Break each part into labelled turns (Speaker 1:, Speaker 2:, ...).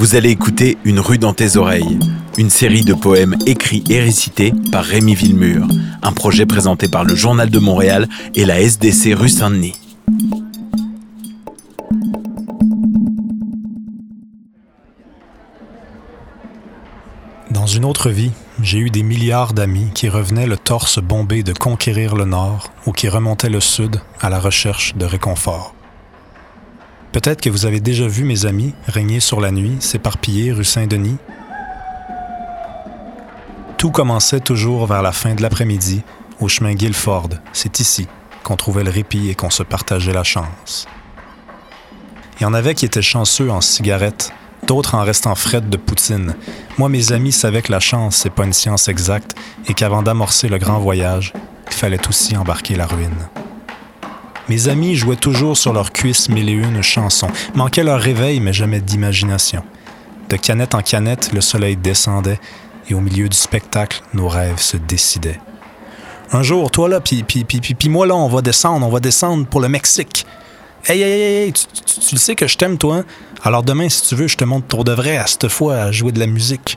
Speaker 1: Vous allez écouter Une rue dans tes oreilles, une série de poèmes écrits et récités par Rémi Villemur, un projet présenté par le Journal de Montréal et la SDC rue Saint-Denis.
Speaker 2: Dans une autre vie, j'ai eu des milliards d'amis qui revenaient le torse bombé de conquérir le Nord ou qui remontaient le Sud à la recherche de réconfort. Peut-être que vous avez déjà vu mes amis régner sur la nuit, s'éparpiller rue Saint-Denis. Tout commençait toujours vers la fin de l'après-midi, au chemin Guilford. C'est ici qu'on trouvait le répit et qu'on se partageait la chance. Il y en avait qui étaient chanceux en cigarettes, d'autres en restant frettes de poutine. Moi, mes amis savaient que la chance, c'est pas une science exacte et qu'avant d'amorcer le grand voyage, il fallait aussi embarquer la ruine. Mes amis jouaient toujours sur leurs cuisses mille et une chansons, manquaient leur réveil, mais jamais d'imagination. De canette en canette, le soleil descendait, et au milieu du spectacle, nos rêves se décidaient. Un jour, toi là, puis, puis, moi là, on va descendre, on va descendre pour le Mexique. Hey, hey, hey, hey tu, tu, le sais que je t'aime, toi. Hein? Alors demain, si tu veux, je te montre pour de vrai, à cette fois, à jouer de la musique.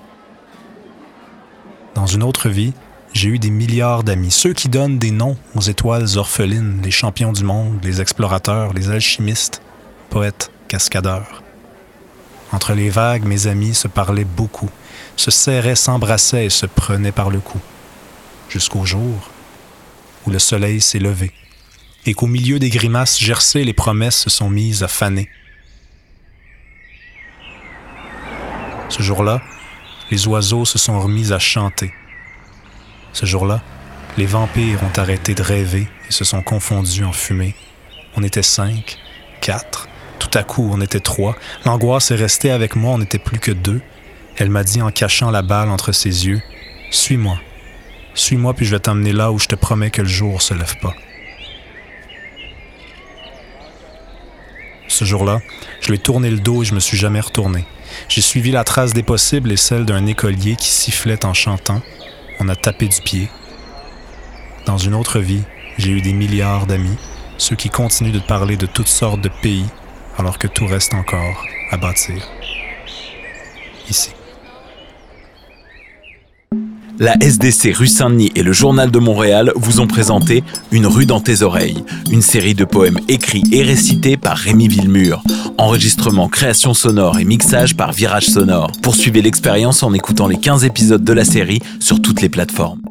Speaker 2: Dans une autre vie, j'ai eu des milliards d'amis, ceux qui donnent des noms aux étoiles orphelines, les champions du monde, les explorateurs, les alchimistes, poètes, cascadeurs. Entre les vagues, mes amis se parlaient beaucoup, se serraient, s'embrassaient et se prenaient par le cou. Jusqu'au jour où le soleil s'est levé et qu'au milieu des grimaces gercées, les promesses se sont mises à faner. Ce jour-là, les oiseaux se sont remis à chanter ce jour-là, les vampires ont arrêté de rêver et se sont confondus en fumée. On était cinq, quatre, tout à coup on était trois. L'angoisse est restée avec moi, on n'était plus que deux. Elle m'a dit en cachant la balle entre ses yeux, Suis-moi. Suis-moi puis je vais t'emmener là où je te promets que le jour se lève pas. Ce jour-là, je lui ai tourné le dos et je me suis jamais retourné. J'ai suivi la trace des possibles et celle d'un écolier qui sifflait en chantant, on a tapé du pied. Dans une autre vie, j'ai eu des milliards d'amis, ceux qui continuent de parler de toutes sortes de pays alors que tout reste encore à bâtir. Ici.
Speaker 1: La SDC rue Saint-Denis et le Journal de Montréal vous ont présenté Une rue dans tes oreilles, une série de poèmes écrits et récités par Rémi Villemur. Enregistrement, création sonore et mixage par Virage Sonore. Poursuivez l'expérience en écoutant les 15 épisodes de la série sur toutes les plateformes.